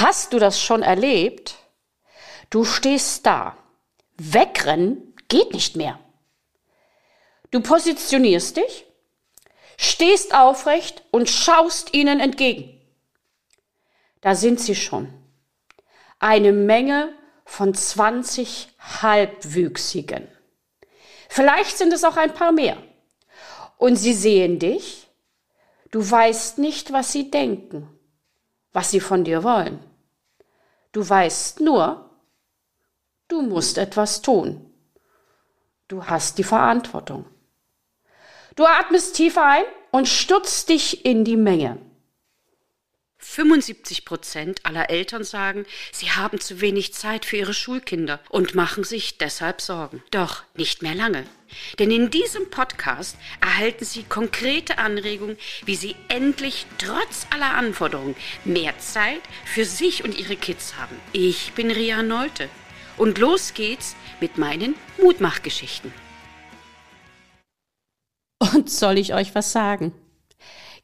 Hast du das schon erlebt? Du stehst da. Wegrennen geht nicht mehr. Du positionierst dich, stehst aufrecht und schaust ihnen entgegen. Da sind sie schon. Eine Menge von 20 Halbwüchsigen. Vielleicht sind es auch ein paar mehr. Und sie sehen dich. Du weißt nicht, was sie denken, was sie von dir wollen. Du weißt nur, du musst etwas tun. Du hast die Verantwortung. Du atmest tief ein und stürzt dich in die Menge. 75 Prozent aller Eltern sagen, sie haben zu wenig Zeit für ihre Schulkinder und machen sich deshalb Sorgen. Doch nicht mehr lange. Denn in diesem Podcast erhalten Sie konkrete Anregungen, wie Sie endlich trotz aller Anforderungen mehr Zeit für sich und Ihre Kids haben. Ich bin Ria Nolte und los geht's mit meinen Mutmachgeschichten. Und soll ich euch was sagen?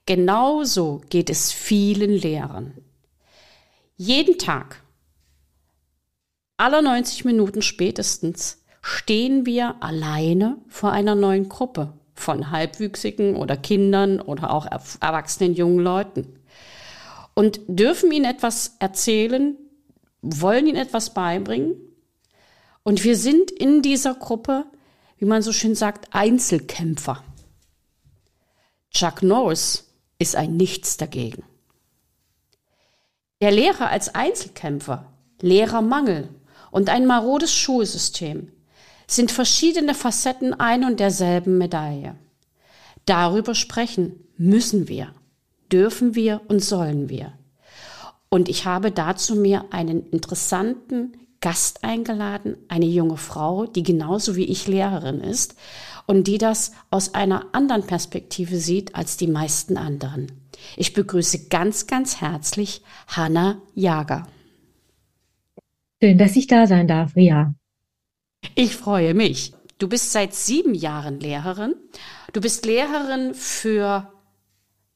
Genauso geht es vielen Lehrern. Jeden Tag, aller 90 Minuten spätestens, stehen wir alleine vor einer neuen Gruppe von Halbwüchsigen oder Kindern oder auch erwachsenen jungen Leuten und dürfen ihnen etwas erzählen, wollen ihnen etwas beibringen. Und wir sind in dieser Gruppe, wie man so schön sagt, Einzelkämpfer. Chuck Norris ist ein Nichts dagegen. Der Lehrer als Einzelkämpfer, Lehrermangel und ein marodes Schulsystem sind verschiedene Facetten ein und derselben Medaille. Darüber sprechen müssen wir, dürfen wir und sollen wir. Und ich habe dazu mir einen interessanten Gast eingeladen, eine junge Frau, die genauso wie ich Lehrerin ist und die das aus einer anderen Perspektive sieht als die meisten anderen. Ich begrüße ganz, ganz herzlich Hanna Jager. Schön, dass ich da sein darf, Ria. Ich freue mich. Du bist seit sieben Jahren Lehrerin. Du bist Lehrerin für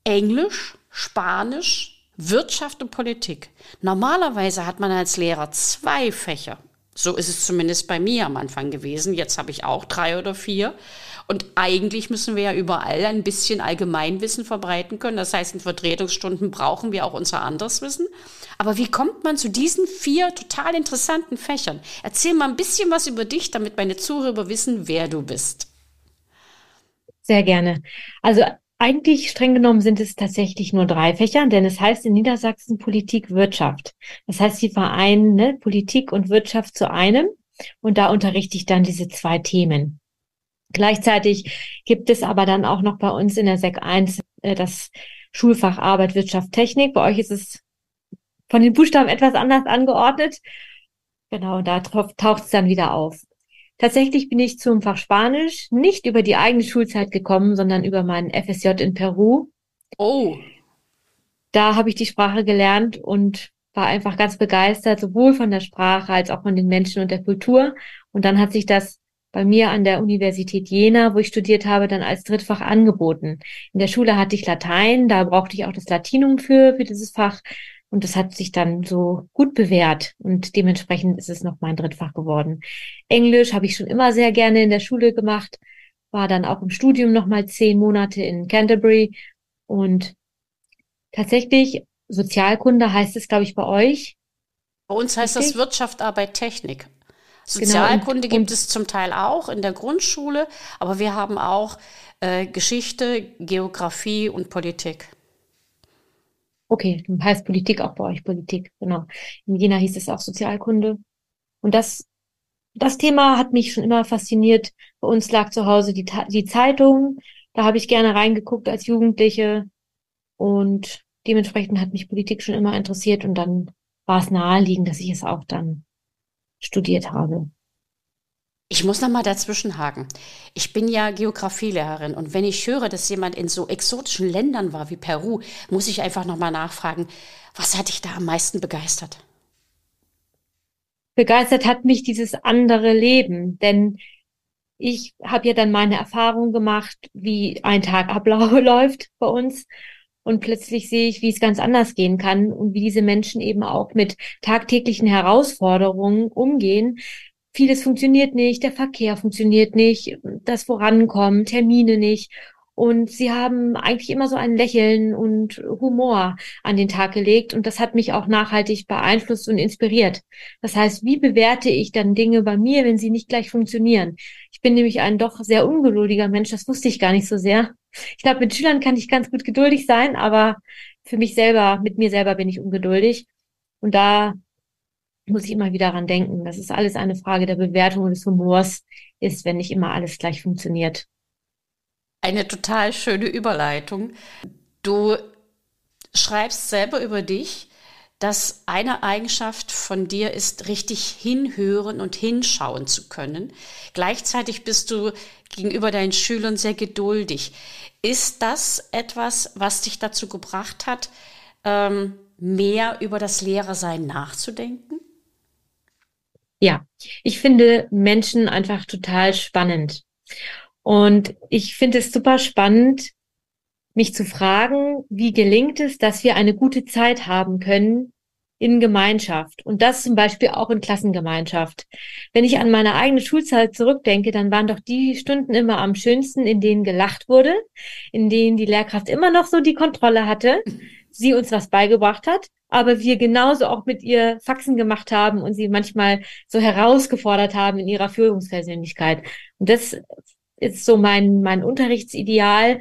Englisch, Spanisch, Wirtschaft und Politik. Normalerweise hat man als Lehrer zwei Fächer. So ist es zumindest bei mir am Anfang gewesen. Jetzt habe ich auch drei oder vier. Und eigentlich müssen wir ja überall ein bisschen Allgemeinwissen verbreiten können. Das heißt, in Vertretungsstunden brauchen wir auch unser anderes Wissen. Aber wie kommt man zu diesen vier total interessanten Fächern? Erzähl mal ein bisschen was über dich, damit meine Zuhörer wissen, wer du bist. Sehr gerne. Also eigentlich streng genommen sind es tatsächlich nur drei Fächer, denn es heißt in Niedersachsen Politik, Wirtschaft. Das heißt, sie vereinen ne, Politik und Wirtschaft zu einem und da unterrichte ich dann diese zwei Themen. Gleichzeitig gibt es aber dann auch noch bei uns in der SEC 1 äh, das Schulfach Arbeit, Wirtschaft, Technik. Bei euch ist es von den Buchstaben etwas anders angeordnet. Genau, da taucht es dann wieder auf. Tatsächlich bin ich zum Fach Spanisch nicht über die eigene Schulzeit gekommen, sondern über meinen FSJ in Peru. Oh. Da habe ich die Sprache gelernt und war einfach ganz begeistert, sowohl von der Sprache als auch von den Menschen und der Kultur. Und dann hat sich das bei mir an der Universität Jena, wo ich studiert habe, dann als Drittfach angeboten. In der Schule hatte ich Latein, da brauchte ich auch das Latinum für, für dieses Fach. Und das hat sich dann so gut bewährt und dementsprechend ist es noch mein Drittfach geworden. Englisch habe ich schon immer sehr gerne in der Schule gemacht, war dann auch im Studium nochmal zehn Monate in Canterbury und tatsächlich Sozialkunde heißt es, glaube ich, bei euch. Bei uns heißt Richtig? das Wirtschaft, Arbeit, Technik. Genau, Sozialkunde genau, und, gibt es zum Teil auch in der Grundschule, aber wir haben auch äh, Geschichte, Geografie und Politik. Okay, dann heißt Politik auch bei euch Politik, genau. In Jena hieß es auch Sozialkunde. Und das, das Thema hat mich schon immer fasziniert. Bei uns lag zu Hause die, die Zeitung. Da habe ich gerne reingeguckt als Jugendliche. Und dementsprechend hat mich Politik schon immer interessiert. Und dann war es naheliegend, dass ich es auch dann studiert habe. Ich muss noch mal dazwischenhaken. Ich bin ja Geografielehrerin und wenn ich höre, dass jemand in so exotischen Ländern war wie Peru, muss ich einfach noch mal nachfragen, was hat dich da am meisten begeistert? Begeistert hat mich dieses andere Leben, denn ich habe ja dann meine Erfahrung gemacht, wie ein Tag abläuft bei uns und plötzlich sehe ich, wie es ganz anders gehen kann und wie diese Menschen eben auch mit tagtäglichen Herausforderungen umgehen. Vieles funktioniert nicht, der Verkehr funktioniert nicht, das Vorankommen, Termine nicht. Und sie haben eigentlich immer so ein Lächeln und Humor an den Tag gelegt. Und das hat mich auch nachhaltig beeinflusst und inspiriert. Das heißt, wie bewerte ich dann Dinge bei mir, wenn sie nicht gleich funktionieren? Ich bin nämlich ein doch sehr ungeduldiger Mensch. Das wusste ich gar nicht so sehr. Ich glaube, mit Schülern kann ich ganz gut geduldig sein, aber für mich selber, mit mir selber bin ich ungeduldig. Und da muss ich immer wieder dran denken, dass es alles eine Frage der Bewertung und des Humors ist, wenn nicht immer alles gleich funktioniert. Eine total schöne Überleitung. Du schreibst selber über dich, dass eine Eigenschaft von dir ist, richtig hinhören und hinschauen zu können. Gleichzeitig bist du gegenüber deinen Schülern sehr geduldig. Ist das etwas, was dich dazu gebracht hat, ähm, mehr über das Lehrersein nachzudenken? Ja, ich finde Menschen einfach total spannend. Und ich finde es super spannend, mich zu fragen, wie gelingt es, dass wir eine gute Zeit haben können in Gemeinschaft und das zum Beispiel auch in Klassengemeinschaft. Wenn ich an meine eigene Schulzeit zurückdenke, dann waren doch die Stunden immer am schönsten, in denen gelacht wurde, in denen die Lehrkraft immer noch so die Kontrolle hatte, sie uns was beigebracht hat, aber wir genauso auch mit ihr Faxen gemacht haben und sie manchmal so herausgefordert haben in ihrer Führungspersönlichkeit. Und das ist so mein, mein Unterrichtsideal.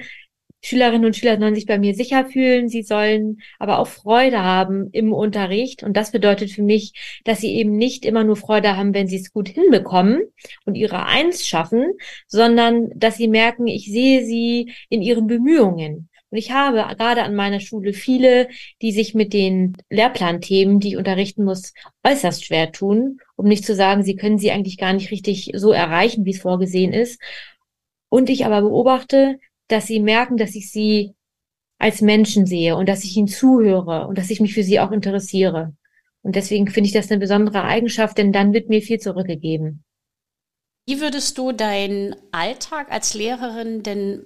Schülerinnen und Schüler sollen sich bei mir sicher fühlen, sie sollen aber auch Freude haben im Unterricht. Und das bedeutet für mich, dass sie eben nicht immer nur Freude haben, wenn sie es gut hinbekommen und ihre Eins schaffen, sondern dass sie merken, ich sehe sie in ihren Bemühungen. Und ich habe gerade an meiner Schule viele, die sich mit den Lehrplanthemen, die ich unterrichten muss, äußerst schwer tun, um nicht zu sagen, sie können sie eigentlich gar nicht richtig so erreichen, wie es vorgesehen ist. Und ich aber beobachte, dass sie merken, dass ich sie als Menschen sehe und dass ich ihnen zuhöre und dass ich mich für sie auch interessiere. Und deswegen finde ich das eine besondere Eigenschaft, denn dann wird mir viel zurückgegeben. Wie würdest du deinen Alltag als Lehrerin denn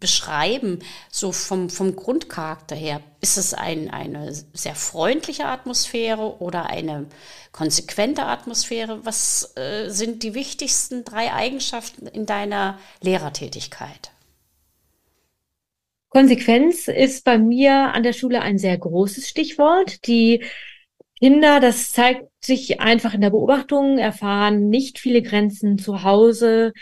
beschreiben, so vom, vom Grundcharakter her? Ist es ein, eine sehr freundliche Atmosphäre oder eine konsequente Atmosphäre? Was äh, sind die wichtigsten drei Eigenschaften in deiner Lehrertätigkeit? Konsequenz ist bei mir an der Schule ein sehr großes Stichwort. Die Kinder, das zeigt sich einfach in der Beobachtung, erfahren nicht viele Grenzen zu Hause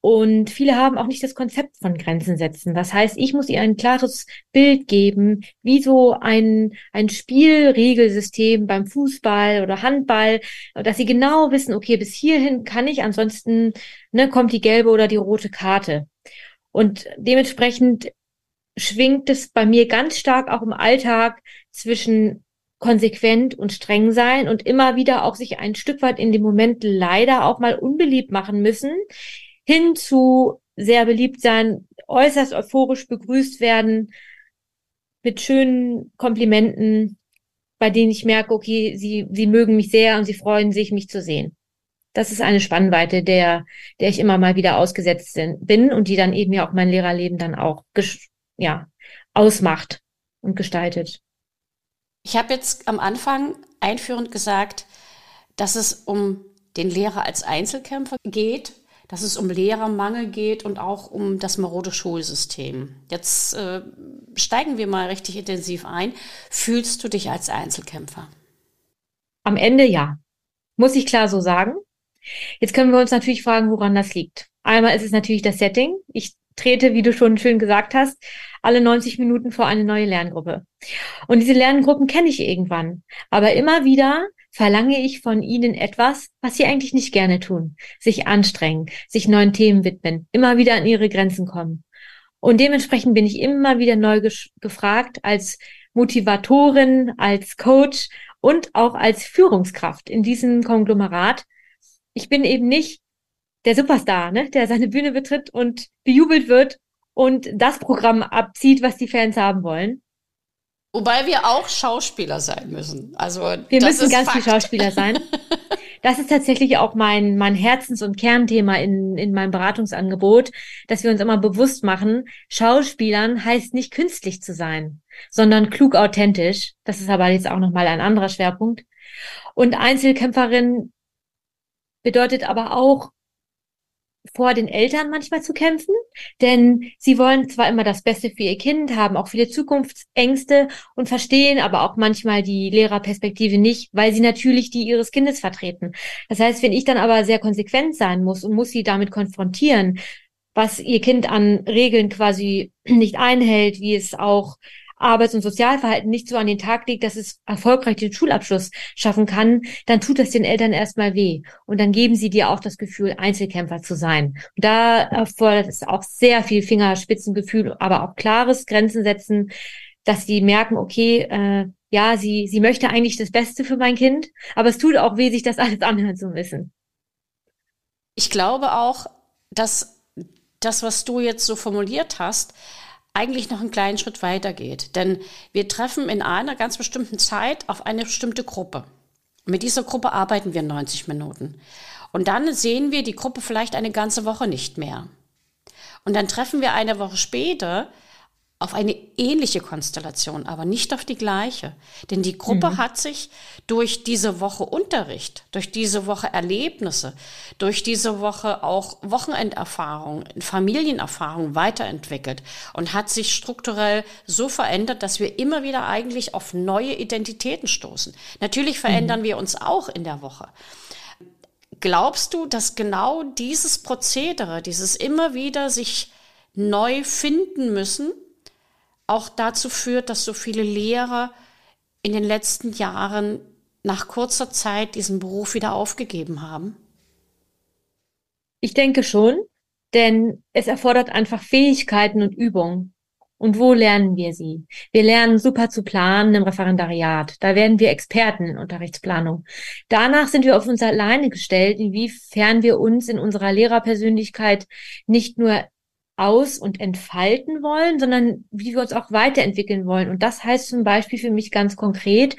und viele haben auch nicht das Konzept von Grenzen setzen. Das heißt, ich muss ihr ein klares Bild geben, wie so ein, ein Spielregelsystem beim Fußball oder Handball, dass sie genau wissen, okay, bis hierhin kann ich, ansonsten ne, kommt die gelbe oder die rote Karte. Und dementsprechend schwingt es bei mir ganz stark auch im Alltag zwischen konsequent und streng sein und immer wieder auch sich ein Stück weit in dem Moment leider auch mal unbeliebt machen müssen, hin zu sehr beliebt sein, äußerst euphorisch begrüßt werden, mit schönen Komplimenten, bei denen ich merke, okay, sie, sie mögen mich sehr und sie freuen sich, mich zu sehen. Das ist eine Spannweite, der, der ich immer mal wieder ausgesetzt bin und die dann eben ja auch mein Lehrerleben dann auch, ja, ausmacht und gestaltet. Ich habe jetzt am Anfang einführend gesagt, dass es um den Lehrer als Einzelkämpfer geht dass es um Lehrermangel geht und auch um das marode Schulsystem. Jetzt äh, steigen wir mal richtig intensiv ein. Fühlst du dich als Einzelkämpfer? Am Ende ja. Muss ich klar so sagen. Jetzt können wir uns natürlich fragen, woran das liegt. Einmal ist es natürlich das Setting. Ich trete, wie du schon schön gesagt hast, alle 90 Minuten vor eine neue Lerngruppe. Und diese Lerngruppen kenne ich irgendwann. Aber immer wieder verlange ich von ihnen etwas, was sie eigentlich nicht gerne tun. Sich anstrengen, sich neuen Themen widmen, immer wieder an ihre Grenzen kommen. Und dementsprechend bin ich immer wieder neu gefragt als Motivatorin, als Coach und auch als Führungskraft in diesem Konglomerat. Ich bin eben nicht der Superstar, ne, der seine Bühne betritt und bejubelt wird und das Programm abzieht, was die Fans haben wollen, Wobei wir auch Schauspieler sein müssen. Also wir müssen ganz Fakt. viel Schauspieler sein. das ist tatsächlich auch mein, mein Herzens- und Kernthema in, in meinem Beratungsangebot, dass wir uns immer bewusst machen, Schauspielern heißt nicht künstlich zu sein, sondern klug authentisch. Das ist aber jetzt auch nochmal ein anderer Schwerpunkt. Und Einzelkämpferin bedeutet aber auch, vor den Eltern manchmal zu kämpfen, denn sie wollen zwar immer das Beste für ihr Kind, haben auch viele Zukunftsängste und verstehen aber auch manchmal die Lehrerperspektive nicht, weil sie natürlich die ihres Kindes vertreten. Das heißt, wenn ich dann aber sehr konsequent sein muss und muss sie damit konfrontieren, was ihr Kind an Regeln quasi nicht einhält, wie es auch Arbeits- und Sozialverhalten nicht so an den Tag legt, dass es erfolgreich den Schulabschluss schaffen kann, dann tut das den Eltern erstmal weh. Und dann geben sie dir auch das Gefühl, Einzelkämpfer zu sein. Und da erfordert es auch sehr viel Fingerspitzengefühl, aber auch klares Grenzen setzen, dass sie merken, okay, äh, ja, sie, sie möchte eigentlich das Beste für mein Kind, aber es tut auch weh, sich das alles anhören zu müssen. Ich glaube auch, dass das, was du jetzt so formuliert hast, eigentlich noch einen kleinen Schritt weiter geht. Denn wir treffen in einer ganz bestimmten Zeit auf eine bestimmte Gruppe. Mit dieser Gruppe arbeiten wir 90 Minuten. Und dann sehen wir die Gruppe vielleicht eine ganze Woche nicht mehr. Und dann treffen wir eine Woche später auf eine ähnliche Konstellation, aber nicht auf die gleiche. Denn die Gruppe mhm. hat sich durch diese Woche Unterricht, durch diese Woche Erlebnisse, durch diese Woche auch Wochenenderfahrung, Familienerfahrung weiterentwickelt und hat sich strukturell so verändert, dass wir immer wieder eigentlich auf neue Identitäten stoßen. Natürlich verändern mhm. wir uns auch in der Woche. Glaubst du, dass genau dieses Prozedere, dieses immer wieder sich neu finden müssen, auch dazu führt, dass so viele Lehrer in den letzten Jahren nach kurzer Zeit diesen Beruf wieder aufgegeben haben? Ich denke schon, denn es erfordert einfach Fähigkeiten und Übung. Und wo lernen wir sie? Wir lernen super zu planen im Referendariat. Da werden wir Experten in Unterrichtsplanung. Danach sind wir auf uns alleine gestellt, inwiefern wir uns in unserer Lehrerpersönlichkeit nicht nur aus- und entfalten wollen, sondern wie wir uns auch weiterentwickeln wollen. Und das heißt zum Beispiel für mich ganz konkret,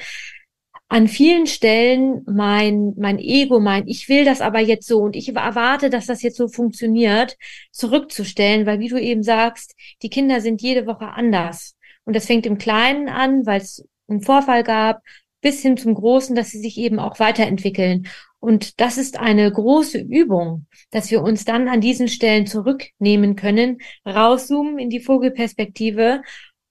an vielen Stellen mein, mein Ego, mein, ich will das aber jetzt so und ich erwarte, dass das jetzt so funktioniert, zurückzustellen, weil wie du eben sagst, die Kinder sind jede Woche anders. Und das fängt im Kleinen an, weil es einen Vorfall gab, bis hin zum Großen, dass sie sich eben auch weiterentwickeln. Und das ist eine große Übung, dass wir uns dann an diesen Stellen zurücknehmen können, rauszoomen in die Vogelperspektive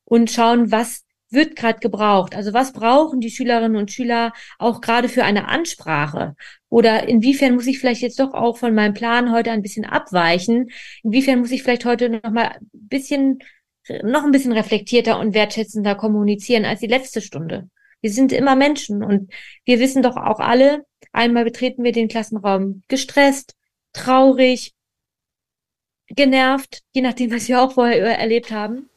und schauen, was wird gerade gebraucht? Also was brauchen die Schülerinnen und Schüler auch gerade für eine Ansprache? Oder inwiefern muss ich vielleicht jetzt doch auch von meinem Plan heute ein bisschen abweichen? Inwiefern muss ich vielleicht heute noch mal ein bisschen, noch ein bisschen reflektierter und wertschätzender kommunizieren als die letzte Stunde? Wir sind immer Menschen und wir wissen doch auch alle, einmal betreten wir den Klassenraum gestresst, traurig, genervt, je nachdem, was wir auch vorher erlebt haben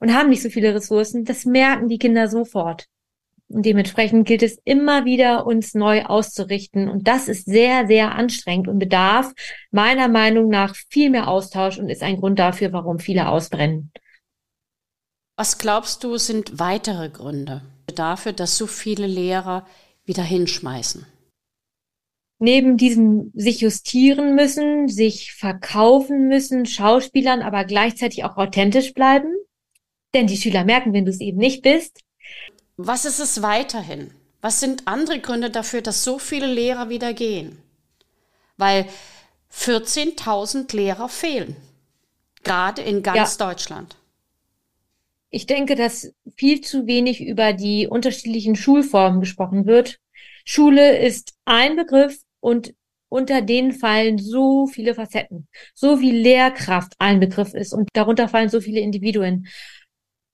und haben nicht so viele Ressourcen. Das merken die Kinder sofort. Und dementsprechend gilt es immer wieder, uns neu auszurichten. Und das ist sehr, sehr anstrengend und bedarf meiner Meinung nach viel mehr Austausch und ist ein Grund dafür, warum viele ausbrennen. Was glaubst du, sind weitere Gründe? Dafür, dass so viele Lehrer wieder hinschmeißen? Neben diesem sich justieren müssen, sich verkaufen müssen, Schauspielern, aber gleichzeitig auch authentisch bleiben. Denn die Schüler merken, wenn du es eben nicht bist. Was ist es weiterhin? Was sind andere Gründe dafür, dass so viele Lehrer wieder gehen? Weil 14.000 Lehrer fehlen. Gerade in ganz ja. Deutschland. Ich denke, dass viel zu wenig über die unterschiedlichen Schulformen gesprochen wird. Schule ist ein Begriff und unter denen fallen so viele Facetten, so wie Lehrkraft ein Begriff ist und darunter fallen so viele Individuen.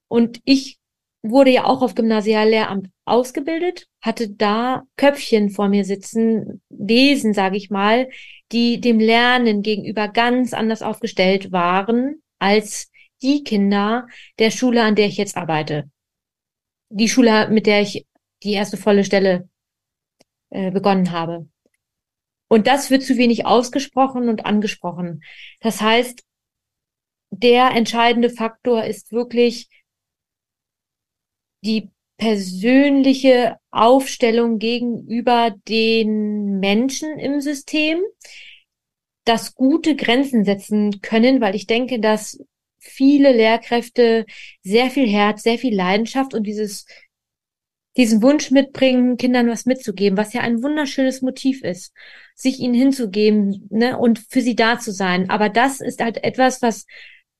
Und ich wurde ja auch auf Gymnasiallehramt ausgebildet, hatte da Köpfchen vor mir sitzen, Wesen, sage ich mal, die dem Lernen gegenüber ganz anders aufgestellt waren als die Kinder der Schule, an der ich jetzt arbeite. Die Schule, mit der ich die erste volle Stelle äh, begonnen habe. Und das wird zu wenig ausgesprochen und angesprochen. Das heißt, der entscheidende Faktor ist wirklich die persönliche Aufstellung gegenüber den Menschen im System, das gute Grenzen setzen können, weil ich denke, dass viele Lehrkräfte sehr viel Herz, sehr viel Leidenschaft und dieses diesen Wunsch mitbringen, Kindern was mitzugeben, was ja ein wunderschönes Motiv ist, sich ihnen hinzugeben ne, und für sie da zu sein. Aber das ist halt etwas, was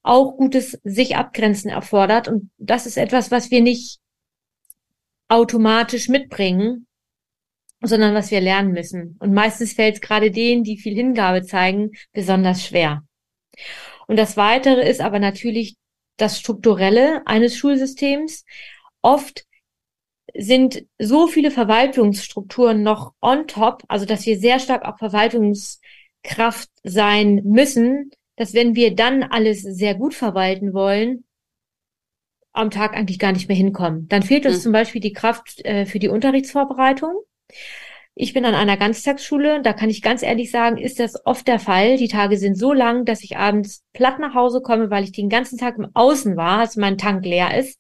auch gutes sich abgrenzen erfordert. Und das ist etwas, was wir nicht automatisch mitbringen, sondern was wir lernen müssen. Und meistens fällt es gerade denen, die viel Hingabe zeigen, besonders schwer. Und das Weitere ist aber natürlich das Strukturelle eines Schulsystems. Oft sind so viele Verwaltungsstrukturen noch on top, also dass wir sehr stark auch Verwaltungskraft sein müssen, dass wenn wir dann alles sehr gut verwalten wollen, am Tag eigentlich gar nicht mehr hinkommen. Dann fehlt uns mhm. zum Beispiel die Kraft äh, für die Unterrichtsvorbereitung. Ich bin an einer Ganztagsschule, da kann ich ganz ehrlich sagen, ist das oft der Fall. Die Tage sind so lang, dass ich abends platt nach Hause komme, weil ich den ganzen Tag im Außen war, als mein Tank leer ist.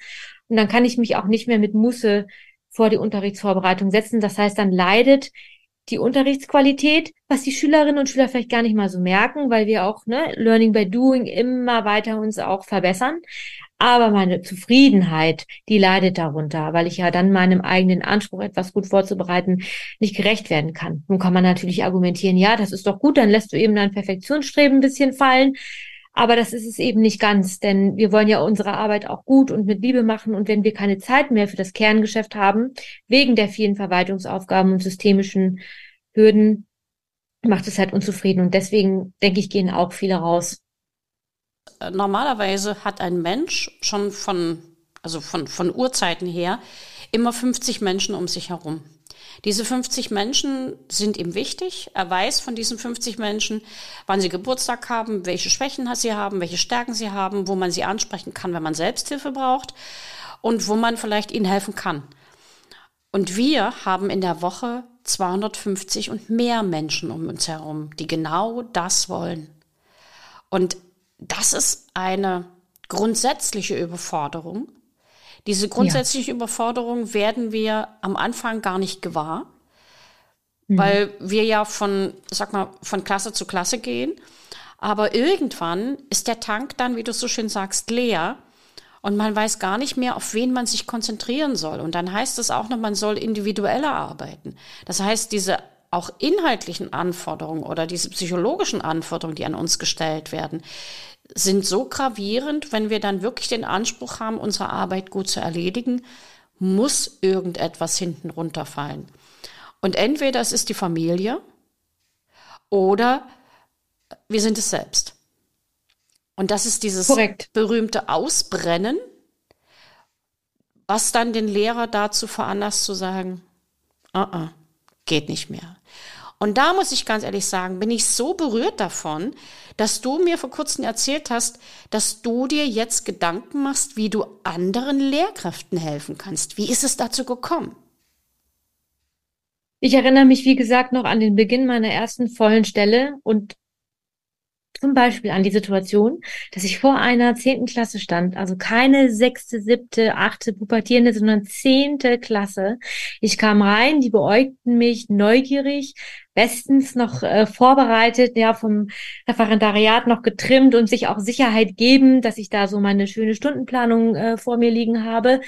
Und dann kann ich mich auch nicht mehr mit Musse vor die Unterrichtsvorbereitung setzen. Das heißt, dann leidet die Unterrichtsqualität, was die Schülerinnen und Schüler vielleicht gar nicht mal so merken, weil wir auch ne, Learning by Doing immer weiter uns auch verbessern. Aber meine Zufriedenheit, die leidet darunter, weil ich ja dann meinem eigenen Anspruch, etwas gut vorzubereiten, nicht gerecht werden kann. Nun kann man natürlich argumentieren, ja, das ist doch gut, dann lässt du eben dein Perfektionsstreben ein bisschen fallen. Aber das ist es eben nicht ganz, denn wir wollen ja unsere Arbeit auch gut und mit Liebe machen. Und wenn wir keine Zeit mehr für das Kerngeschäft haben, wegen der vielen Verwaltungsaufgaben und systemischen Hürden, macht es halt unzufrieden. Und deswegen, denke ich, gehen auch viele raus. Normalerweise hat ein Mensch schon von, also von, von Urzeiten her, immer 50 Menschen um sich herum. Diese 50 Menschen sind ihm wichtig. Er weiß von diesen 50 Menschen, wann sie Geburtstag haben, welche Schwächen sie haben, welche Stärken sie haben, wo man sie ansprechen kann, wenn man Selbsthilfe braucht und wo man vielleicht ihnen helfen kann. Und wir haben in der Woche 250 und mehr Menschen um uns herum, die genau das wollen. Und das ist eine grundsätzliche Überforderung, diese grundsätzliche ja. Überforderung werden wir am Anfang gar nicht gewahr, mhm. weil wir ja von, sag mal, von Klasse zu Klasse gehen. Aber irgendwann ist der Tank dann, wie du so schön sagst, leer. Und man weiß gar nicht mehr, auf wen man sich konzentrieren soll. Und dann heißt es auch noch, man soll individueller arbeiten. Das heißt, diese auch inhaltlichen Anforderungen oder diese psychologischen Anforderungen, die an uns gestellt werden, sind so gravierend, wenn wir dann wirklich den Anspruch haben, unsere Arbeit gut zu erledigen, muss irgendetwas hinten runterfallen. Und entweder es ist die Familie oder wir sind es selbst. Und das ist dieses Korrekt. berühmte Ausbrennen, was dann den Lehrer dazu veranlasst zu sagen, uh -uh, geht nicht mehr. Und da muss ich ganz ehrlich sagen, bin ich so berührt davon, dass du mir vor kurzem erzählt hast, dass du dir jetzt Gedanken machst, wie du anderen Lehrkräften helfen kannst. Wie ist es dazu gekommen? Ich erinnere mich, wie gesagt, noch an den Beginn meiner ersten vollen Stelle und zum Beispiel an die Situation, dass ich vor einer zehnten Klasse stand, also keine sechste, siebte, achte pubertierende, sondern zehnte Klasse. Ich kam rein, die beäugten mich neugierig, bestens noch äh, vorbereitet, ja, vom Referendariat noch getrimmt und sich auch Sicherheit geben, dass ich da so meine schöne Stundenplanung äh, vor mir liegen habe.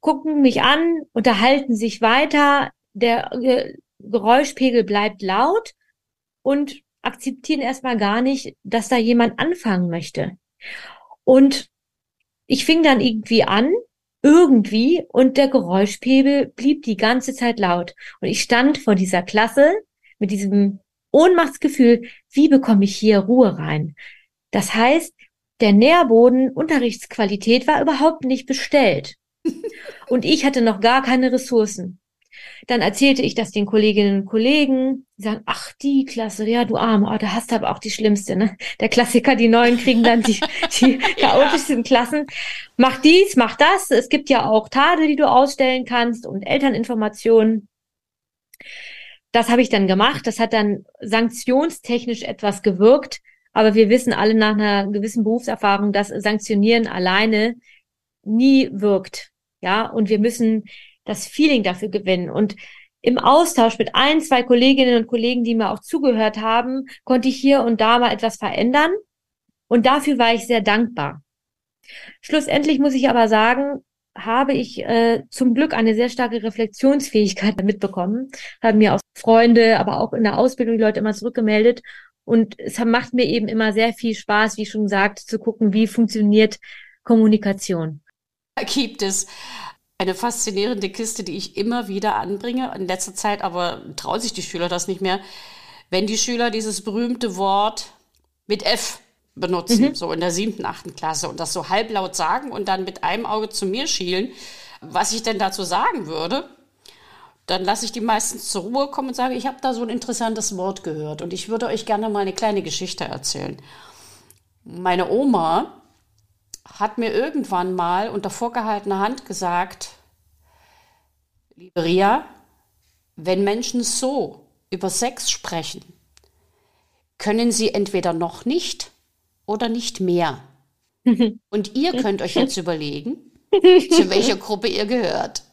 Gucken mich an, unterhalten sich weiter, der äh, Geräuschpegel bleibt laut und akzeptieren erstmal gar nicht, dass da jemand anfangen möchte. Und ich fing dann irgendwie an, irgendwie, und der Geräuschpegel blieb die ganze Zeit laut. Und ich stand vor dieser Klasse mit diesem Ohnmachtsgefühl, wie bekomme ich hier Ruhe rein? Das heißt, der Nährboden Unterrichtsqualität war überhaupt nicht bestellt. Und ich hatte noch gar keine Ressourcen. Dann erzählte ich das den Kolleginnen und Kollegen. Die sagen, ach, die Klasse, ja, du Arme, oh, da hast du aber auch die schlimmste, ne? Der Klassiker, die Neuen kriegen dann die, die chaotischsten Klassen. Mach dies, mach das. Es gibt ja auch Tadel, die du ausstellen kannst und Elterninformationen. Das habe ich dann gemacht. Das hat dann sanktionstechnisch etwas gewirkt. Aber wir wissen alle nach einer gewissen Berufserfahrung, dass Sanktionieren alleine nie wirkt. Ja, und wir müssen das Feeling dafür gewinnen. Und im Austausch mit ein, zwei Kolleginnen und Kollegen, die mir auch zugehört haben, konnte ich hier und da mal etwas verändern. Und dafür war ich sehr dankbar. Schlussendlich muss ich aber sagen, habe ich äh, zum Glück eine sehr starke Reflexionsfähigkeit mitbekommen, haben mir auch Freunde, aber auch in der Ausbildung die Leute immer zurückgemeldet. Und es macht mir eben immer sehr viel Spaß, wie schon gesagt, zu gucken, wie funktioniert Kommunikation. Gibt es eine faszinierende Kiste, die ich immer wieder anbringe. In letzter Zeit aber trauen sich die Schüler das nicht mehr. Wenn die Schüler dieses berühmte Wort mit F benutzen, mhm. so in der siebten, achten Klasse und das so halblaut sagen und dann mit einem Auge zu mir schielen, was ich denn dazu sagen würde, dann lasse ich die meistens zur Ruhe kommen und sage, ich habe da so ein interessantes Wort gehört und ich würde euch gerne mal eine kleine Geschichte erzählen. Meine Oma hat mir irgendwann mal unter vorgehaltener Hand gesagt, liebe Ria, wenn Menschen so über Sex sprechen, können sie entweder noch nicht oder nicht mehr. Und ihr könnt euch jetzt überlegen, zu welcher Gruppe ihr gehört.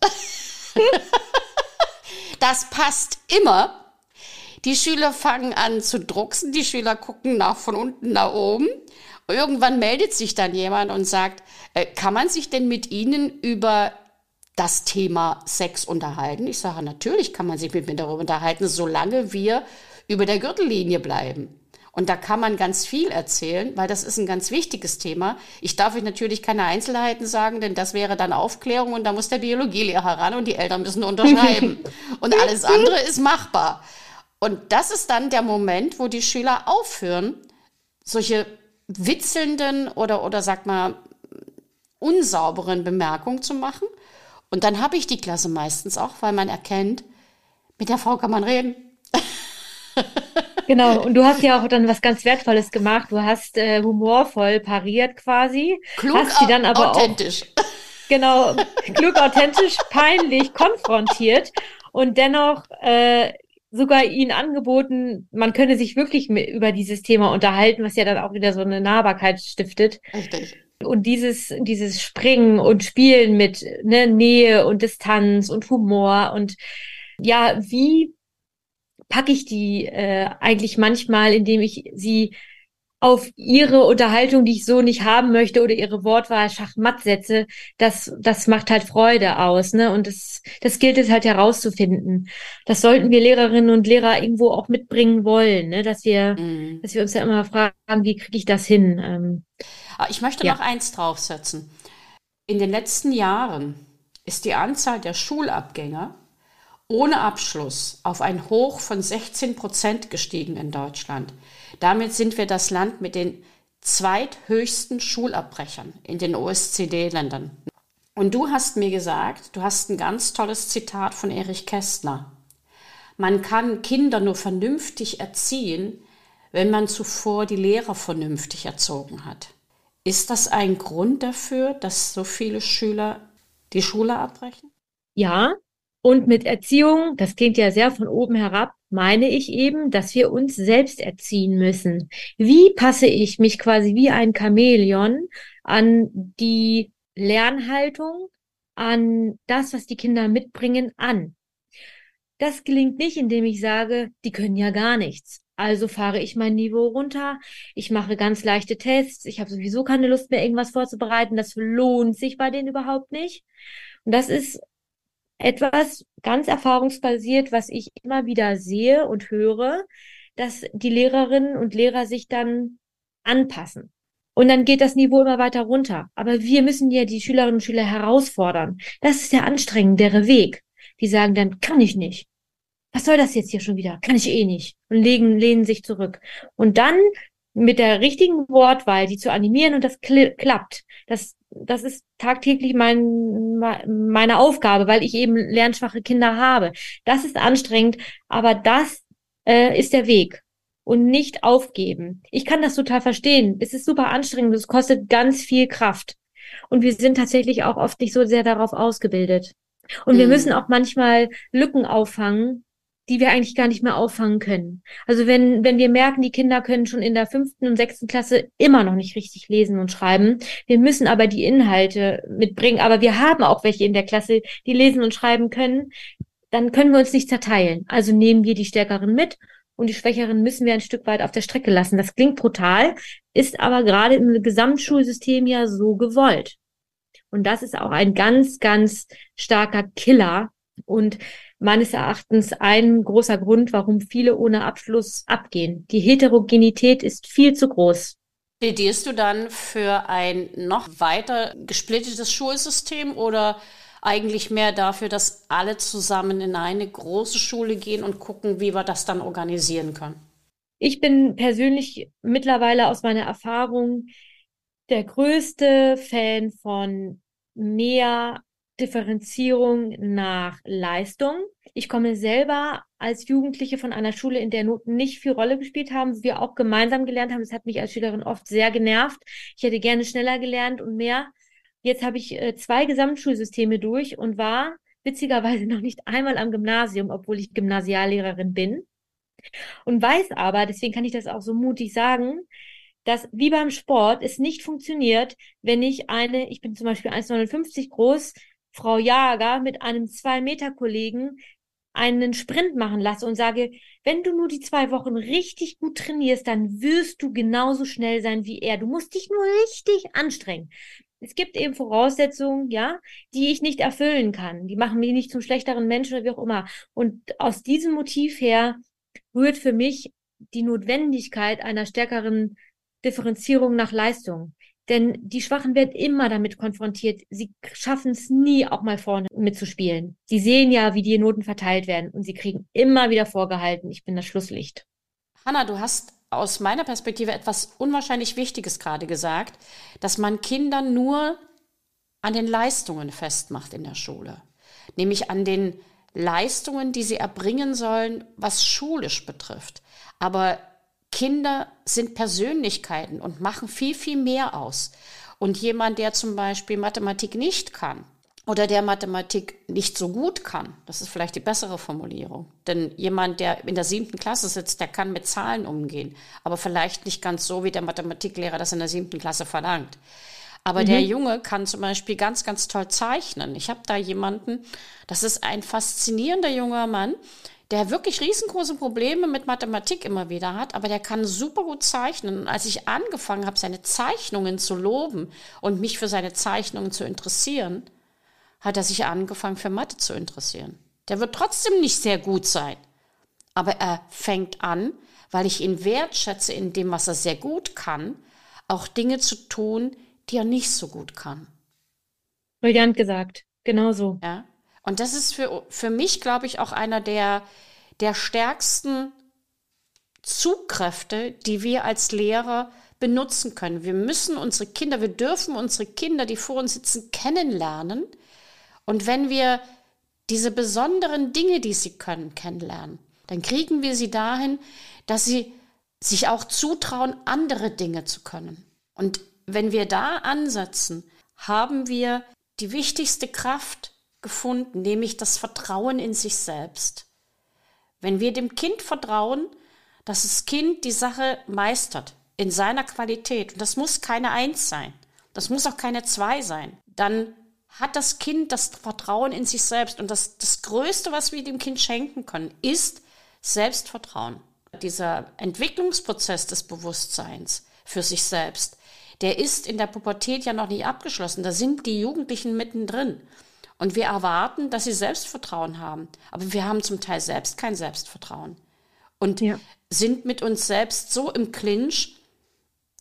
Das passt immer. Die Schüler fangen an zu drucksen, die Schüler gucken nach von unten nach oben. Irgendwann meldet sich dann jemand und sagt, äh, kann man sich denn mit Ihnen über das Thema Sex unterhalten? Ich sage, natürlich kann man sich mit mir darüber unterhalten, solange wir über der Gürtellinie bleiben. Und da kann man ganz viel erzählen, weil das ist ein ganz wichtiges Thema. Ich darf euch natürlich keine Einzelheiten sagen, denn das wäre dann Aufklärung und da muss der Biologielehrer ran und die Eltern müssen unterschreiben. und alles andere ist machbar. Und das ist dann der Moment, wo die Schüler aufhören, solche witzelnden oder, oder sag mal, unsauberen Bemerkungen zu machen. Und dann habe ich die Klasse meistens auch, weil man erkennt, mit der Frau kann man reden. Genau, und du hast ja auch dann was ganz Wertvolles gemacht. Du hast äh, humorvoll pariert quasi. Klug, hast sie dann aber authentisch. Auch, genau, klug, authentisch, peinlich konfrontiert und dennoch äh, sogar ihnen angeboten, man könne sich wirklich über dieses Thema unterhalten, was ja dann auch wieder so eine Nahbarkeit stiftet. Richtig. Und dieses, dieses Springen und Spielen mit ne, Nähe und Distanz und Humor und ja, wie packe ich die äh, eigentlich manchmal, indem ich sie auf ihre Unterhaltung, die ich so nicht haben möchte, oder ihre Wortwahl schachmatt setze, das, das macht halt Freude aus, ne? Und das, das gilt es halt herauszufinden. Das sollten wir Lehrerinnen und Lehrer irgendwo auch mitbringen wollen, ne? Dass wir, mhm. dass wir uns ja immer fragen, wie kriege ich das hin? Ähm, ah, ich möchte ja. noch eins draufsetzen. In den letzten Jahren ist die Anzahl der Schulabgänger ohne Abschluss auf ein Hoch von 16 Prozent gestiegen in Deutschland. Damit sind wir das Land mit den zweithöchsten Schulabbrechern in den OSCD-Ländern. Und du hast mir gesagt, du hast ein ganz tolles Zitat von Erich Kästner. Man kann Kinder nur vernünftig erziehen, wenn man zuvor die Lehrer vernünftig erzogen hat. Ist das ein Grund dafür, dass so viele Schüler die Schule abbrechen? Ja, und mit Erziehung, das klingt ja sehr von oben herab, meine ich eben, dass wir uns selbst erziehen müssen. Wie passe ich mich quasi wie ein Chamäleon an die Lernhaltung, an das, was die Kinder mitbringen, an? Das gelingt nicht, indem ich sage, die können ja gar nichts. Also fahre ich mein Niveau runter, ich mache ganz leichte Tests, ich habe sowieso keine Lust mehr, irgendwas vorzubereiten, das lohnt sich bei denen überhaupt nicht. Und das ist etwas ganz erfahrungsbasiert, was ich immer wieder sehe und höre, dass die Lehrerinnen und Lehrer sich dann anpassen. Und dann geht das Niveau immer weiter runter. Aber wir müssen ja die Schülerinnen und Schüler herausfordern. Das ist der anstrengendere Weg. Die sagen dann, kann ich nicht. Was soll das jetzt hier schon wieder? Kann ich eh nicht. Und legen, lehnen sich zurück. Und dann mit der richtigen Wortwahl, die zu animieren und das klappt. Das das ist tagtäglich mein, meine Aufgabe, weil ich eben lernschwache Kinder habe. Das ist anstrengend, aber das äh, ist der Weg und nicht aufgeben. Ich kann das total verstehen. Es ist super anstrengend, es kostet ganz viel Kraft. Und wir sind tatsächlich auch oft nicht so sehr darauf ausgebildet. Und mhm. wir müssen auch manchmal Lücken auffangen, die wir eigentlich gar nicht mehr auffangen können. Also wenn, wenn wir merken, die Kinder können schon in der fünften und sechsten Klasse immer noch nicht richtig lesen und schreiben, wir müssen aber die Inhalte mitbringen, aber wir haben auch welche in der Klasse, die lesen und schreiben können, dann können wir uns nicht zerteilen. Also nehmen wir die Stärkeren mit und die Schwächeren müssen wir ein Stück weit auf der Strecke lassen. Das klingt brutal, ist aber gerade im Gesamtschulsystem ja so gewollt. Und das ist auch ein ganz, ganz starker Killer und meines Erachtens ein großer Grund, warum viele ohne Abschluss abgehen. Die Heterogenität ist viel zu groß. Plädierst du dann für ein noch weiter gesplittetes Schulsystem oder eigentlich mehr dafür, dass alle zusammen in eine große Schule gehen und gucken, wie wir das dann organisieren können? Ich bin persönlich mittlerweile aus meiner Erfahrung der größte Fan von mehr Differenzierung nach Leistung. Ich komme selber als Jugendliche von einer Schule, in der Noten nicht viel Rolle gespielt haben, wir auch gemeinsam gelernt haben. Das hat mich als Schülerin oft sehr genervt. Ich hätte gerne schneller gelernt und mehr. Jetzt habe ich äh, zwei Gesamtschulsysteme durch und war witzigerweise noch nicht einmal am Gymnasium, obwohl ich Gymnasiallehrerin bin. Und weiß aber, deswegen kann ich das auch so mutig sagen, dass wie beim Sport es nicht funktioniert, wenn ich eine, ich bin zum Beispiel 1,59 groß, Frau Jager mit einem Zwei-Meter-Kollegen einen Sprint machen lasse und sage, wenn du nur die zwei Wochen richtig gut trainierst, dann wirst du genauso schnell sein wie er. Du musst dich nur richtig anstrengen. Es gibt eben Voraussetzungen, ja, die ich nicht erfüllen kann. Die machen mich nicht zum schlechteren Menschen oder wie auch immer. Und aus diesem Motiv her rührt für mich die Notwendigkeit einer stärkeren Differenzierung nach Leistung. Denn die Schwachen werden immer damit konfrontiert. Sie schaffen es nie, auch mal vorne mitzuspielen. Sie sehen ja, wie die Noten verteilt werden und sie kriegen immer wieder vorgehalten, ich bin das Schlusslicht. Hanna, du hast aus meiner Perspektive etwas unwahrscheinlich Wichtiges gerade gesagt, dass man Kinder nur an den Leistungen festmacht in der Schule. Nämlich an den Leistungen, die sie erbringen sollen, was schulisch betrifft. Aber Kinder sind Persönlichkeiten und machen viel, viel mehr aus. Und jemand, der zum Beispiel Mathematik nicht kann oder der Mathematik nicht so gut kann, das ist vielleicht die bessere Formulierung. Denn jemand, der in der siebten Klasse sitzt, der kann mit Zahlen umgehen, aber vielleicht nicht ganz so, wie der Mathematiklehrer das in der siebten Klasse verlangt. Aber mhm. der Junge kann zum Beispiel ganz, ganz toll zeichnen. Ich habe da jemanden, das ist ein faszinierender junger Mann, der wirklich riesengroße Probleme mit Mathematik immer wieder hat, aber der kann super gut zeichnen. Und als ich angefangen habe, seine Zeichnungen zu loben und mich für seine Zeichnungen zu interessieren, hat er sich angefangen, für Mathe zu interessieren. Der wird trotzdem nicht sehr gut sein, aber er fängt an, weil ich ihn wertschätze in dem, was er sehr gut kann, auch Dinge zu tun, die er nicht so gut kann. Brillant gesagt, genau so. Ja. Und das ist für, für mich, glaube ich, auch einer der, der stärksten Zugkräfte, die wir als Lehrer benutzen können. Wir müssen unsere Kinder, wir dürfen unsere Kinder, die vor uns sitzen, kennenlernen. Und wenn wir diese besonderen Dinge, die sie können, kennenlernen, dann kriegen wir sie dahin, dass sie sich auch zutrauen, andere Dinge zu können. Und wenn wir da ansetzen, haben wir die wichtigste Kraft, gefunden, nämlich das Vertrauen in sich selbst. Wenn wir dem Kind vertrauen, dass das Kind die Sache meistert in seiner Qualität, und das muss keine Eins sein, das muss auch keine Zwei sein, dann hat das Kind das Vertrauen in sich selbst. Und das, das Größte, was wir dem Kind schenken können, ist Selbstvertrauen. Dieser Entwicklungsprozess des Bewusstseins für sich selbst, der ist in der Pubertät ja noch nicht abgeschlossen. Da sind die Jugendlichen mittendrin. Und wir erwarten, dass sie Selbstvertrauen haben. Aber wir haben zum Teil selbst kein Selbstvertrauen. Und ja. sind mit uns selbst so im Clinch,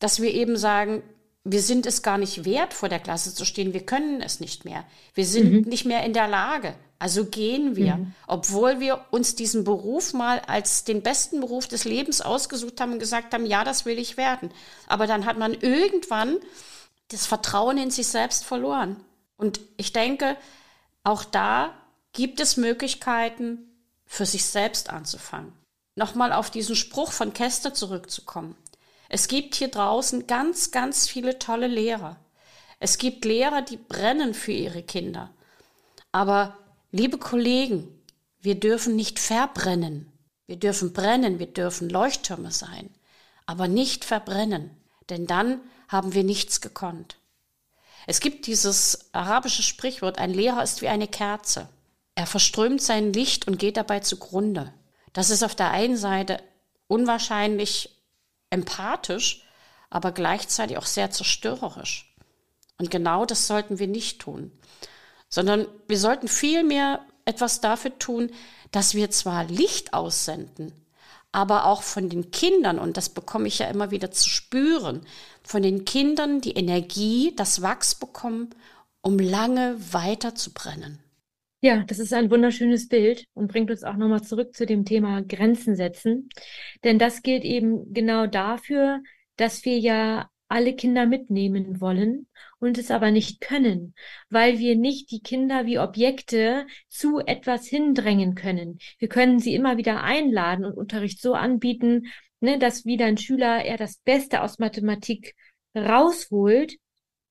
dass wir eben sagen, wir sind es gar nicht wert, vor der Klasse zu stehen. Wir können es nicht mehr. Wir sind mhm. nicht mehr in der Lage. Also gehen wir, mhm. obwohl wir uns diesen Beruf mal als den besten Beruf des Lebens ausgesucht haben und gesagt haben, ja, das will ich werden. Aber dann hat man irgendwann das Vertrauen in sich selbst verloren. Und ich denke, auch da gibt es Möglichkeiten, für sich selbst anzufangen. Nochmal auf diesen Spruch von Kester zurückzukommen. Es gibt hier draußen ganz, ganz viele tolle Lehrer. Es gibt Lehrer, die brennen für ihre Kinder. Aber liebe Kollegen, wir dürfen nicht verbrennen. Wir dürfen brennen, wir dürfen Leuchttürme sein, aber nicht verbrennen, denn dann haben wir nichts gekonnt. Es gibt dieses arabische Sprichwort, ein Lehrer ist wie eine Kerze. Er verströmt sein Licht und geht dabei zugrunde. Das ist auf der einen Seite unwahrscheinlich empathisch, aber gleichzeitig auch sehr zerstörerisch. Und genau das sollten wir nicht tun, sondern wir sollten vielmehr etwas dafür tun, dass wir zwar Licht aussenden, aber auch von den Kindern, und das bekomme ich ja immer wieder zu spüren, von den Kindern die Energie, das Wachs bekommen, um lange weiter zu brennen. Ja, das ist ein wunderschönes Bild und bringt uns auch nochmal zurück zu dem Thema Grenzen setzen. Denn das gilt eben genau dafür, dass wir ja alle Kinder mitnehmen wollen und es aber nicht können, weil wir nicht die Kinder wie Objekte zu etwas hindrängen können. Wir können sie immer wieder einladen und Unterricht so anbieten, ne, dass wieder ein Schüler er das Beste aus Mathematik rausholt,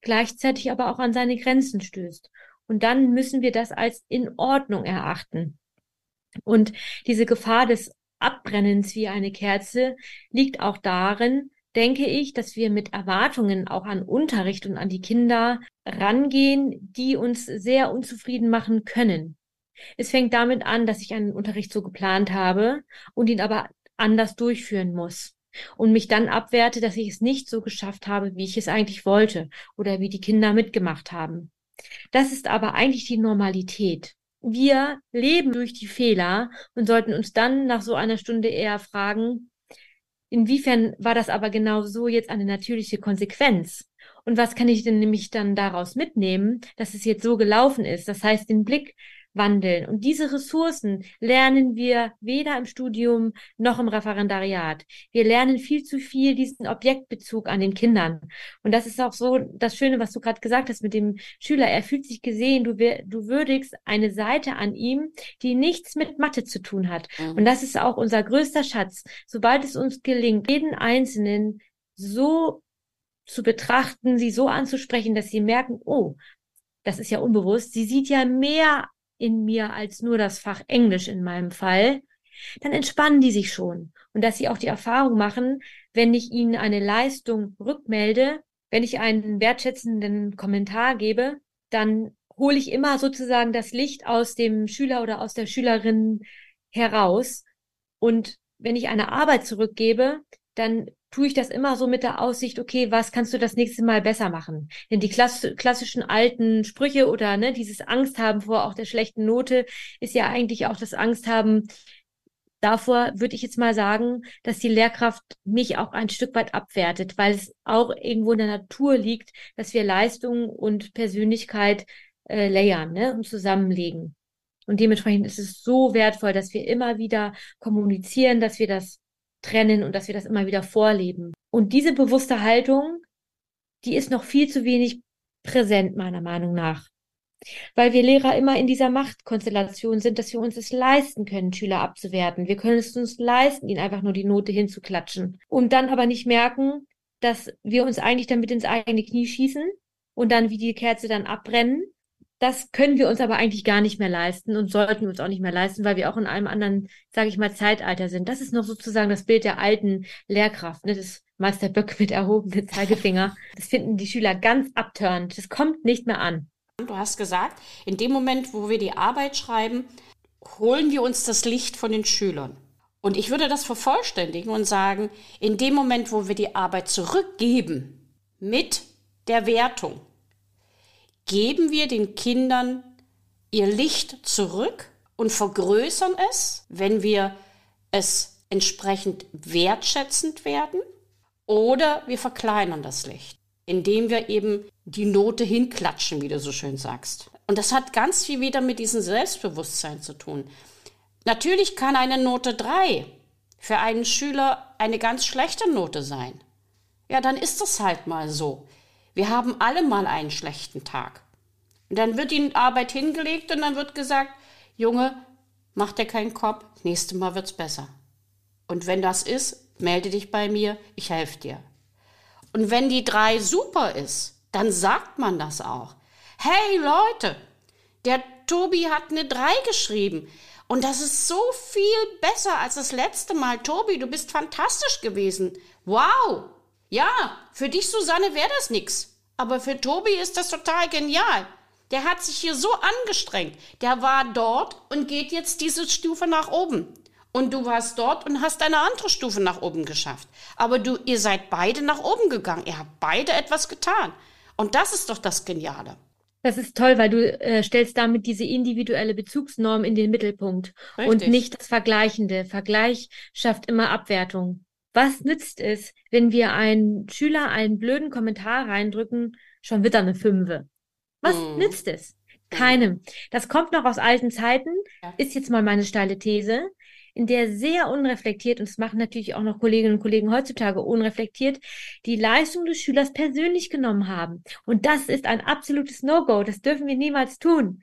gleichzeitig aber auch an seine Grenzen stößt. Und dann müssen wir das als in Ordnung erachten. Und diese Gefahr des Abbrennens wie eine Kerze liegt auch darin, denke ich, dass wir mit Erwartungen auch an Unterricht und an die Kinder rangehen, die uns sehr unzufrieden machen können. Es fängt damit an, dass ich einen Unterricht so geplant habe und ihn aber anders durchführen muss und mich dann abwerte, dass ich es nicht so geschafft habe, wie ich es eigentlich wollte oder wie die Kinder mitgemacht haben. Das ist aber eigentlich die Normalität. Wir leben durch die Fehler und sollten uns dann nach so einer Stunde eher fragen, inwiefern war das aber genau so jetzt eine natürliche Konsequenz? Und was kann ich denn nämlich dann daraus mitnehmen, dass es jetzt so gelaufen ist? Das heißt, den Blick wandeln. Und diese Ressourcen lernen wir weder im Studium noch im Referendariat. Wir lernen viel zu viel diesen Objektbezug an den Kindern. Und das ist auch so das Schöne, was du gerade gesagt hast mit dem Schüler. Er fühlt sich gesehen, du, du würdigst eine Seite an ihm, die nichts mit Mathe zu tun hat. Mhm. Und das ist auch unser größter Schatz. Sobald es uns gelingt, jeden Einzelnen so zu betrachten, sie so anzusprechen, dass sie merken, oh, das ist ja unbewusst. Sie sieht ja mehr in mir als nur das Fach Englisch in meinem Fall, dann entspannen die sich schon. Und dass sie auch die Erfahrung machen, wenn ich ihnen eine Leistung rückmelde, wenn ich einen wertschätzenden Kommentar gebe, dann hole ich immer sozusagen das Licht aus dem Schüler oder aus der Schülerin heraus. Und wenn ich eine Arbeit zurückgebe, dann tue ich das immer so mit der Aussicht, okay, was kannst du das nächste Mal besser machen? Denn die klass klassischen alten Sprüche oder ne, dieses Angst haben vor auch der schlechten Note ist ja eigentlich auch das Angst haben. Davor würde ich jetzt mal sagen, dass die Lehrkraft mich auch ein Stück weit abwertet, weil es auch irgendwo in der Natur liegt, dass wir Leistung und Persönlichkeit äh, layern ne, und zusammenlegen. Und dementsprechend ist es so wertvoll, dass wir immer wieder kommunizieren, dass wir das trennen und dass wir das immer wieder vorleben. Und diese bewusste Haltung, die ist noch viel zu wenig präsent, meiner Meinung nach. Weil wir Lehrer immer in dieser Machtkonstellation sind, dass wir uns es leisten können, Schüler abzuwerten. Wir können es uns leisten, ihnen einfach nur die Note hinzuklatschen. Und dann aber nicht merken, dass wir uns eigentlich damit ins eigene Knie schießen und dann wie die Kerze dann abbrennen das können wir uns aber eigentlich gar nicht mehr leisten und sollten uns auch nicht mehr leisten, weil wir auch in einem anderen, sage ich mal, Zeitalter sind. Das ist noch sozusagen das Bild der alten Lehrkraft, ne? das Meister Böck mit erhobenem Zeigefinger. Das finden die Schüler ganz abtörend. Das kommt nicht mehr an. Du hast gesagt, in dem Moment, wo wir die Arbeit schreiben, holen wir uns das Licht von den Schülern. Und ich würde das vervollständigen und sagen, in dem Moment, wo wir die Arbeit zurückgeben mit der Wertung, geben wir den Kindern ihr Licht zurück und vergrößern es, wenn wir es entsprechend wertschätzend werden, oder wir verkleinern das Licht, indem wir eben die Note hinklatschen, wie du so schön sagst. Und das hat ganz viel wieder mit diesem Selbstbewusstsein zu tun. Natürlich kann eine Note 3 für einen Schüler eine ganz schlechte Note sein. Ja, dann ist das halt mal so. Wir haben alle mal einen schlechten Tag. Und dann wird die Arbeit hingelegt und dann wird gesagt, Junge, mach dir keinen Kopf, nächstes Mal wird's besser. Und wenn das ist, melde dich bei mir, ich helfe dir. Und wenn die drei super ist, dann sagt man das auch. Hey Leute, der Tobi hat eine 3 geschrieben. Und das ist so viel besser als das letzte Mal. Tobi, du bist fantastisch gewesen. Wow. Ja, für dich, Susanne, wäre das nix. Aber für Tobi ist das total genial. Der hat sich hier so angestrengt. Der war dort und geht jetzt diese Stufe nach oben. Und du warst dort und hast eine andere Stufe nach oben geschafft. Aber du, ihr seid beide nach oben gegangen. Ihr habt beide etwas getan. Und das ist doch das Geniale. Das ist toll, weil du äh, stellst damit diese individuelle Bezugsnorm in den Mittelpunkt Richtig. und nicht das Vergleichende. Vergleich schafft immer Abwertung. Was nützt es, wenn wir einen Schüler einen blöden Kommentar reindrücken, schon wieder eine Fünfe? Was hm. nützt es? Keinem. Das kommt noch aus alten Zeiten, ist jetzt mal meine steile These, in der sehr unreflektiert, und das machen natürlich auch noch Kolleginnen und Kollegen heutzutage unreflektiert, die Leistung des Schülers persönlich genommen haben. Und das ist ein absolutes No-Go. Das dürfen wir niemals tun.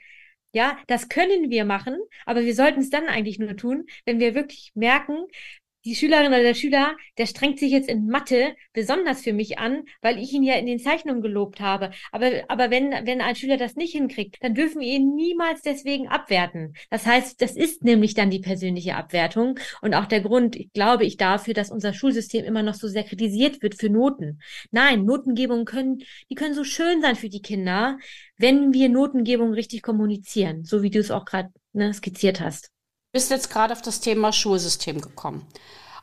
Ja, das können wir machen, aber wir sollten es dann eigentlich nur tun, wenn wir wirklich merken, die Schülerin oder der Schüler, der strengt sich jetzt in Mathe besonders für mich an, weil ich ihn ja in den Zeichnungen gelobt habe. Aber, aber wenn, wenn ein Schüler das nicht hinkriegt, dann dürfen wir ihn niemals deswegen abwerten. Das heißt, das ist nämlich dann die persönliche Abwertung und auch der Grund, ich glaube ich, dafür, dass unser Schulsystem immer noch so sehr kritisiert wird für Noten. Nein, Notengebungen können, die können so schön sein für die Kinder, wenn wir Notengebung richtig kommunizieren, so wie du es auch gerade ne, skizziert hast bist jetzt gerade auf das Thema Schulsystem gekommen.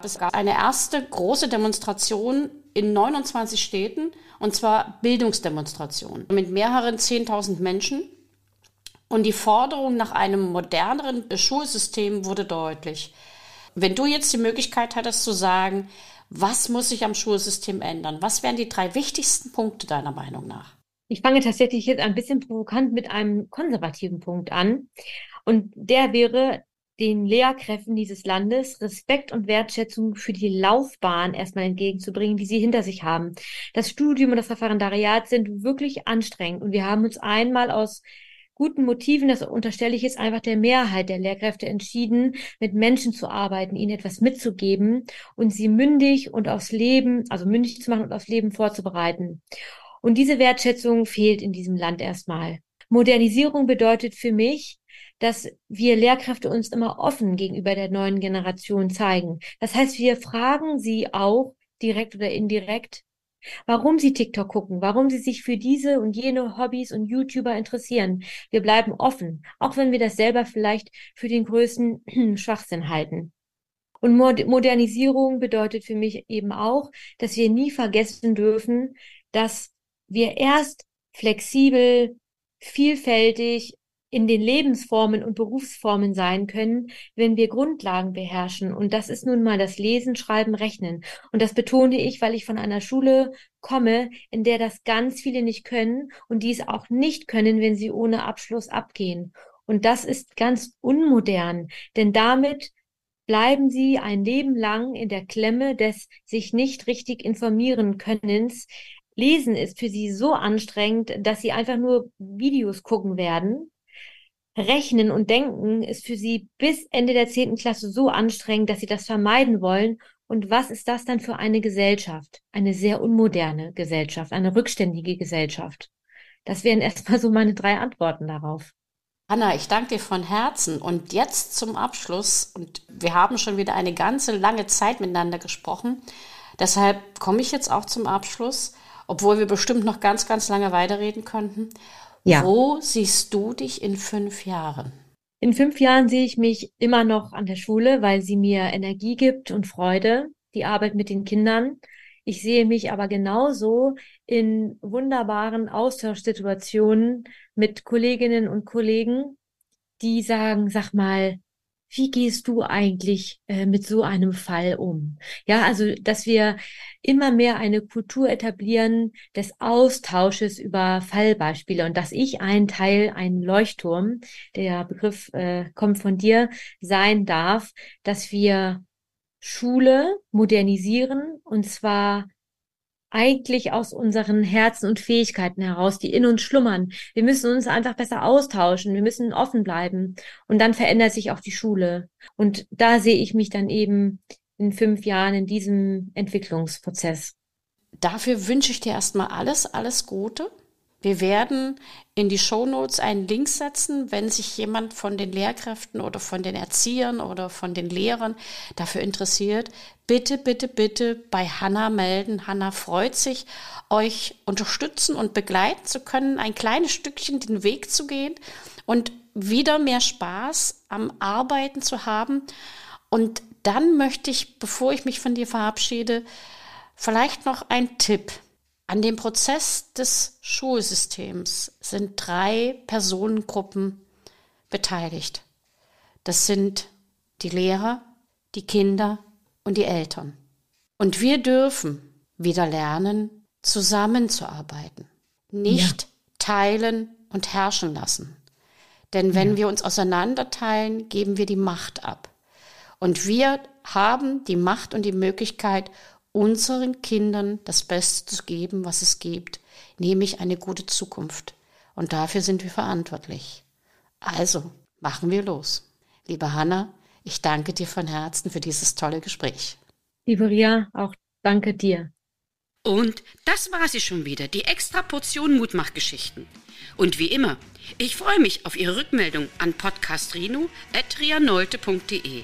Es gab eine erste große Demonstration in 29 Städten, und zwar Bildungsdemonstration mit mehreren 10.000 Menschen. Und die Forderung nach einem moderneren Schulsystem wurde deutlich. Wenn du jetzt die Möglichkeit hattest zu sagen, was muss sich am Schulsystem ändern? Was wären die drei wichtigsten Punkte deiner Meinung nach? Ich fange tatsächlich jetzt ein bisschen provokant mit einem konservativen Punkt an. Und der wäre, den Lehrkräften dieses Landes Respekt und Wertschätzung für die Laufbahn erstmal entgegenzubringen, die sie hinter sich haben. Das Studium und das Referendariat sind wirklich anstrengend und wir haben uns einmal aus guten Motiven, das unterstelle ich jetzt einfach der Mehrheit der Lehrkräfte entschieden, mit Menschen zu arbeiten, ihnen etwas mitzugeben und sie mündig und aufs Leben, also mündig zu machen und aufs Leben vorzubereiten. Und diese Wertschätzung fehlt in diesem Land erstmal. Modernisierung bedeutet für mich, dass wir Lehrkräfte uns immer offen gegenüber der neuen Generation zeigen. Das heißt, wir fragen sie auch direkt oder indirekt, warum sie TikTok gucken, warum sie sich für diese und jene Hobbys und YouTuber interessieren. Wir bleiben offen, auch wenn wir das selber vielleicht für den größten Schwachsinn halten. Und Modernisierung bedeutet für mich eben auch, dass wir nie vergessen dürfen, dass wir erst flexibel, vielfältig in den Lebensformen und Berufsformen sein können, wenn wir Grundlagen beherrschen. Und das ist nun mal das Lesen, Schreiben, Rechnen. Und das betone ich, weil ich von einer Schule komme, in der das ganz viele nicht können und die es auch nicht können, wenn sie ohne Abschluss abgehen. Und das ist ganz unmodern, denn damit bleiben sie ein Leben lang in der Klemme des sich nicht richtig informieren Könnens. Lesen ist für sie so anstrengend, dass sie einfach nur Videos gucken werden Rechnen und Denken ist für sie bis Ende der zehnten Klasse so anstrengend, dass sie das vermeiden wollen. Und was ist das dann für eine Gesellschaft? Eine sehr unmoderne Gesellschaft, eine rückständige Gesellschaft. Das wären erstmal so meine drei Antworten darauf. Anna, ich danke dir von Herzen. Und jetzt zum Abschluss, und wir haben schon wieder eine ganze lange Zeit miteinander gesprochen. Deshalb komme ich jetzt auch zum Abschluss, obwohl wir bestimmt noch ganz, ganz lange weiterreden könnten. Ja. Wo siehst du dich in fünf Jahren? In fünf Jahren sehe ich mich immer noch an der Schule, weil sie mir Energie gibt und Freude, die Arbeit mit den Kindern. Ich sehe mich aber genauso in wunderbaren Austauschsituationen mit Kolleginnen und Kollegen, die sagen, sag mal, wie gehst du eigentlich äh, mit so einem Fall um? Ja, also, dass wir immer mehr eine Kultur etablieren des Austausches über Fallbeispiele und dass ich ein Teil, ein Leuchtturm, der Begriff äh, kommt von dir, sein darf, dass wir Schule modernisieren und zwar eigentlich aus unseren Herzen und Fähigkeiten heraus, die in uns schlummern. Wir müssen uns einfach besser austauschen, wir müssen offen bleiben und dann verändert sich auch die Schule. Und da sehe ich mich dann eben in fünf Jahren in diesem Entwicklungsprozess. Dafür wünsche ich dir erstmal alles, alles Gute. Wir werden in die Shownotes einen Link setzen, wenn sich jemand von den Lehrkräften oder von den Erziehern oder von den Lehrern dafür interessiert. Bitte, bitte, bitte bei Hanna melden. Hanna freut sich, euch unterstützen und begleiten zu können, ein kleines Stückchen den Weg zu gehen und wieder mehr Spaß am Arbeiten zu haben. Und dann möchte ich, bevor ich mich von dir verabschiede, vielleicht noch ein Tipp an dem Prozess des Schulsystems sind drei Personengruppen beteiligt. Das sind die Lehrer, die Kinder und die Eltern. Und wir dürfen wieder lernen, zusammenzuarbeiten, nicht ja. teilen und herrschen lassen. Denn wenn ja. wir uns auseinanderteilen, geben wir die Macht ab. Und wir haben die Macht und die Möglichkeit, unseren Kindern das Beste zu geben, was es gibt, nämlich eine gute Zukunft. Und dafür sind wir verantwortlich. Also, machen wir los. Liebe Hanna, ich danke dir von Herzen für dieses tolle Gespräch. Liebe Ria, auch danke dir. Und das war sie schon wieder, die extra Portion Mutmachgeschichten. Und wie immer, ich freue mich auf Ihre Rückmeldung an podcastrino.rianolte.de.